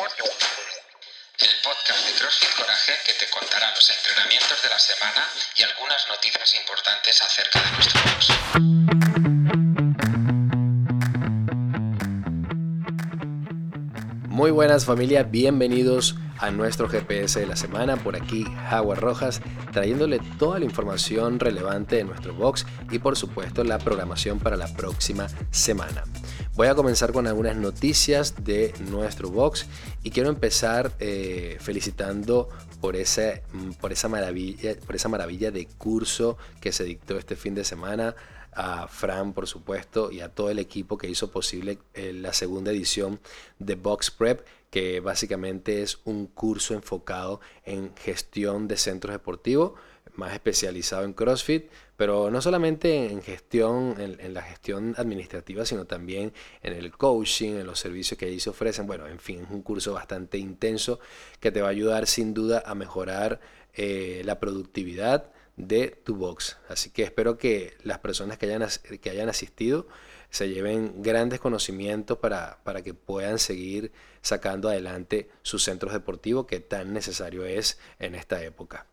el podcast de CrossFit Coraje que te contará los entrenamientos de la semana y algunas noticias importantes acerca de nuestro box. Muy buenas familia, bienvenidos a nuestro GPS de la semana. Por aquí, Howard Rojas, trayéndole toda la información relevante de nuestro box y por supuesto la programación para la próxima semana. Voy a comenzar con algunas noticias de nuestro box y quiero empezar eh, felicitando por, ese, mm, por, esa maravilla, por esa maravilla de curso que se dictó este fin de semana a Fran, por supuesto, y a todo el equipo que hizo posible eh, la segunda edición de Box Prep que básicamente es un curso enfocado en gestión de centros deportivos, más especializado en CrossFit, pero no solamente en gestión, en, la gestión administrativa, sino también en el coaching, en los servicios que allí se ofrecen. Bueno, en fin, es un curso bastante intenso que te va a ayudar sin duda a mejorar eh, la productividad de tu box. Así que espero que las personas que hayan, que hayan asistido se lleven grandes conocimientos para, para que puedan seguir sacando adelante sus centros deportivos que tan necesario es en esta época.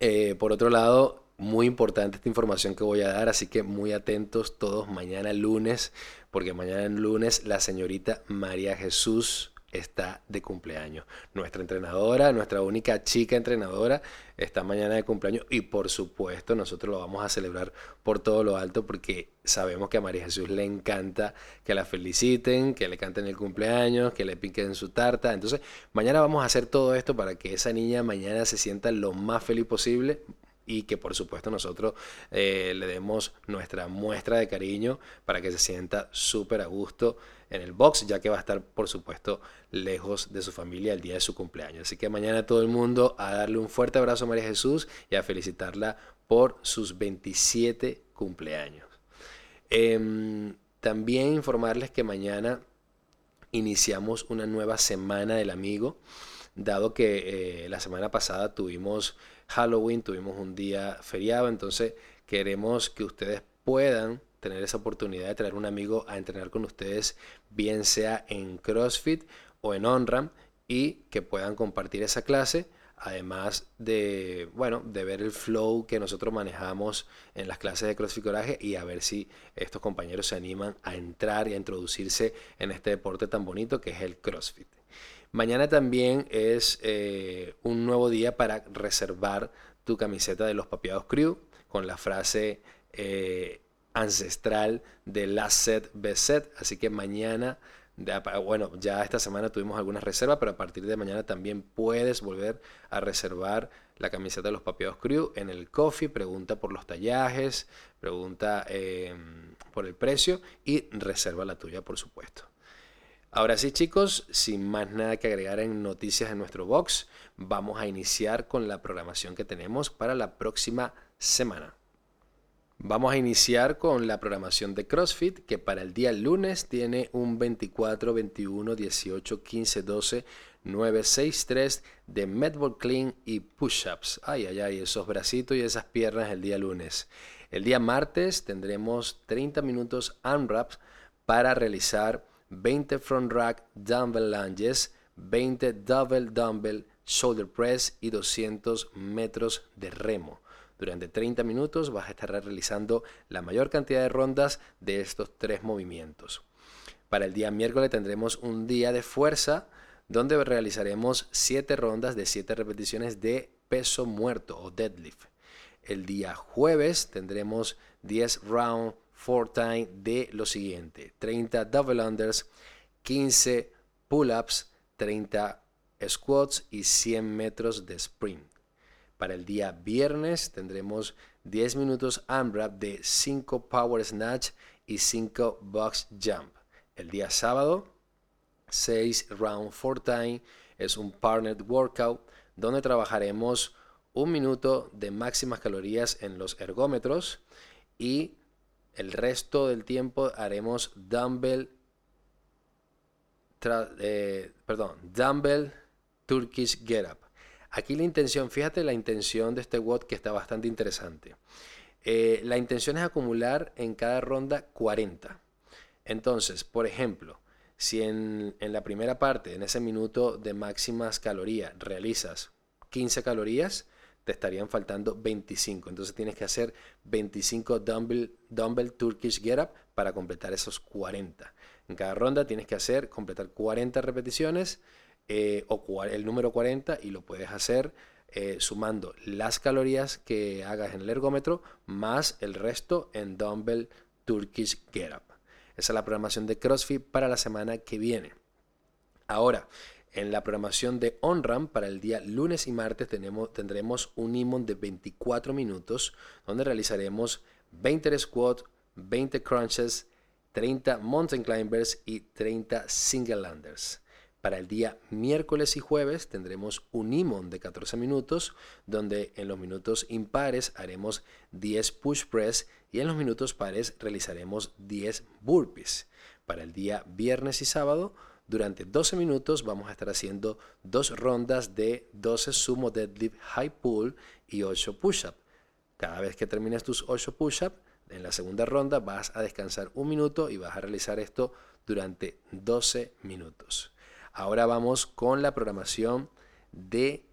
Eh, por otro lado, muy importante esta información que voy a dar, así que muy atentos todos mañana lunes, porque mañana lunes la señorita María Jesús está de cumpleaños. Nuestra entrenadora, nuestra única chica entrenadora, está mañana de cumpleaños y por supuesto nosotros lo vamos a celebrar por todo lo alto porque sabemos que a María Jesús le encanta que la feliciten, que le canten el cumpleaños, que le piquen su tarta. Entonces, mañana vamos a hacer todo esto para que esa niña mañana se sienta lo más feliz posible y que por supuesto nosotros eh, le demos nuestra muestra de cariño para que se sienta súper a gusto en el box, ya que va a estar por supuesto lejos de su familia el día de su cumpleaños. Así que mañana todo el mundo a darle un fuerte abrazo a María Jesús y a felicitarla por sus 27 cumpleaños. Em, también informarles que mañana iniciamos una nueva semana del amigo, dado que eh, la semana pasada tuvimos Halloween, tuvimos un día feriado, entonces queremos que ustedes puedan tener esa oportunidad de traer un amigo a entrenar con ustedes, bien sea en CrossFit o en OnRAM, y que puedan compartir esa clase, además de, bueno, de ver el flow que nosotros manejamos en las clases de CrossFit Coraje y a ver si estos compañeros se animan a entrar y a introducirse en este deporte tan bonito que es el CrossFit. Mañana también es eh, un nuevo día para reservar tu camiseta de los Papiados Crew con la frase eh, ancestral de Last Set, Set. Así que mañana, bueno, ya esta semana tuvimos algunas reservas, pero a partir de mañana también puedes volver a reservar la camiseta de los Papiados Crew en el coffee. Pregunta por los tallajes, pregunta em, por el precio y reserva la tuya, por supuesto. Ahora sí chicos, sin más nada que agregar en noticias en nuestro box, vamos a iniciar con la programación que tenemos para la próxima semana. Vamos a iniciar con la programación de CrossFit, que para el día lunes tiene un 24, 21, 18, 15, 12, 9, 6, 3 de medball clean y push-ups. Ay, ay, ay, esos bracitos y esas piernas el día lunes. El día martes tendremos 30 minutos unwraps para realizar 20 front rack dumbbell lunges, 20 double dumbbell shoulder press y 200 metros de remo. Durante 30 minutos vas a estar realizando la mayor cantidad de rondas de estos tres movimientos. Para el día miércoles tendremos un día de fuerza donde realizaremos 7 rondas de 7 repeticiones de peso muerto o deadlift. El día jueves tendremos 10 round 4 time de lo siguiente: 30 double unders, 15 pull-ups, 30 squats y 100 metros de sprint. Para el día viernes tendremos 10 minutos AMRAP de 5 Power Snatch y 5 Box Jump. El día sábado, 6 Round 4 Time es un Partnered Workout donde trabajaremos un minuto de máximas calorías en los ergómetros y el resto del tiempo haremos dumbbell, eh, perdón, dumbbell Turkish Get Up. Aquí la intención, fíjate la intención de este WOD que está bastante interesante. Eh, la intención es acumular en cada ronda 40. Entonces, por ejemplo, Si en, en la primera parte, en ese minuto de máximas calorías, realizas 15 calorías, te estarían faltando 25. Entonces tienes que hacer 25 dumbbell, dumbbell Turkish Get Up para completar esos 40. En cada ronda tienes que hacer, completar 40 repeticiones eh, o el número 40 y lo puedes hacer eh, sumando las calorías que hagas en el ergómetro más el resto en Dumbbell Turkish Get Up. Esa es la programación de CrossFit para la semana que viene. Ahora, en la programación de OnRAM para el día lunes y martes tenemos, tendremos un IMON de 24 minutos donde realizaremos 20 squat, 20 crunches, 30 mountain climbers y 30 single landers. Para el día miércoles y jueves tendremos un IMON de 14 minutos, donde en los minutos impares haremos 10 push press y en los minutos pares realizaremos 10 burpees. Para el día viernes y sábado, durante 12 minutos vamos a estar haciendo dos rondas de 12 sumo deadlift high pull y 8 push-up. Cada vez que termines tus 8 push-up, en la segunda ronda vas a descansar un minuto y vas a realizar esto durante 12 minutos. Ahora vamos con la programación de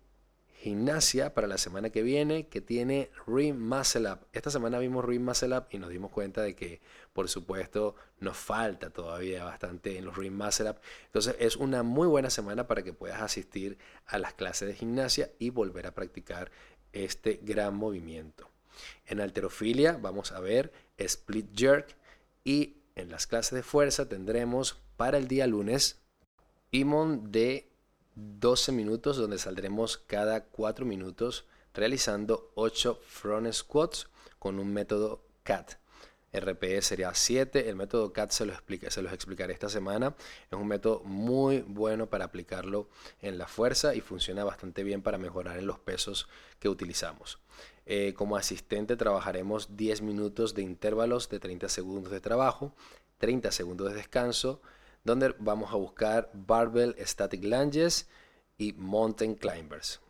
gimnasia para la semana que viene que tiene Ring Muscle Up. Esta semana vimos Ring Muscle Up y nos dimos cuenta de que por supuesto nos falta todavía bastante en los Ring Muscle Up. Entonces es una muy buena semana para que puedas asistir a las clases de gimnasia y volver a practicar este gran movimiento. En alterofilia vamos a ver split jerk y en las clases de fuerza tendremos para el día lunes Imon de 12 minutos donde saldremos cada 4 minutos realizando 8 front squats con un método CAT. RPE sería 7, el método CAT se, lo explica, se los explicaré esta semana. Es un método muy bueno para aplicarlo en la fuerza y funciona bastante bien para mejorar en los pesos que utilizamos. Eh, como asistente trabajaremos 10 minutos de intervalos de 30 segundos de trabajo, 30 segundos de descanso, donde vamos a buscar Barbell Static Lunges y Mountain Climbers.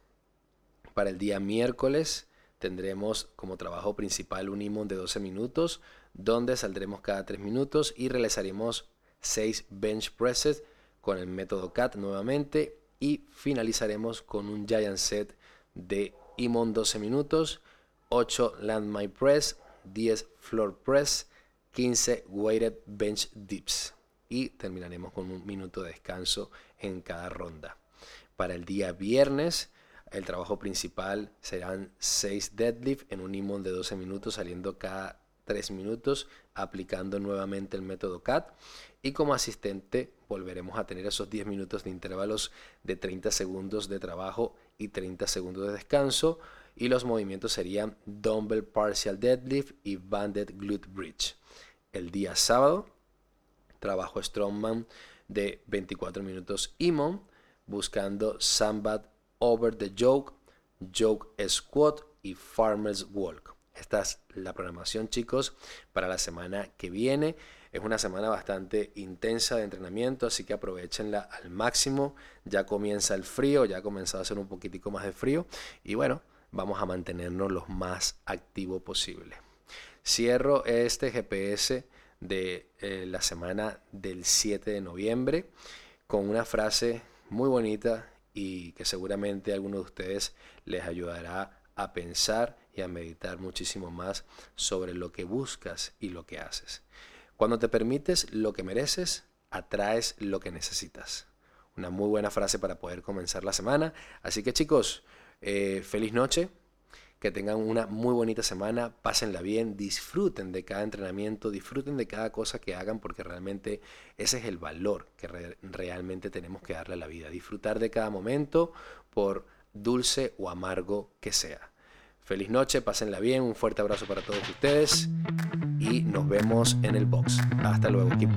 Para el día miércoles tendremos como trabajo principal un imón de 12 minutos, donde saldremos cada 3 minutos y realizaremos 6 bench presses con el método CAT nuevamente y finalizaremos con un giant set de imón 12 minutos, 8 landmine press, 10 floor press, 15 weighted bench dips y terminaremos con un minuto de descanso en cada ronda. Para el día viernes, el trabajo principal serán 6 deadlift en un imón de 12 minutos saliendo cada 3 minutos aplicando nuevamente el método CAT y como asistente volveremos a tener esos 10 minutos de intervalos de 30 segundos de trabajo y 30 segundos de descanso y los movimientos serían dumbbell partial deadlift y banded glute bridge. El día sábado trabajo strongman de 24 minutos IMON, buscando Sambat over the yoke, yoke squat y farmer's walk. Esta es la programación, chicos, para la semana que viene. Es una semana bastante intensa de entrenamiento, así que aprovechenla al máximo. Ya comienza el frío, ya ha comenzado a hacer un poquitico más de frío. Y bueno, vamos a mantenernos lo más activo posible. Cierro este GPS de eh, la semana del 7 de noviembre con una frase muy bonita y que seguramente a algunos de ustedes les ayudará a pensar y a meditar muchísimo más sobre lo que buscas y lo que haces. Cuando te permites lo que mereces, atraes lo que necesitas. Una muy buena frase para poder comenzar la semana. Así que chicos, eh, feliz noche que tengan una muy bonita semana, pásenla bien, disfruten de cada entrenamiento, disfruten de cada cosa que hagan porque realmente ese es el valor que realmente tenemos que darle a la vida, disfrutar de cada momento por dulce o amargo que sea. Feliz noche, pásenla bien, un fuerte abrazo para todos ustedes y nos vemos en el box. Hasta luego equipo.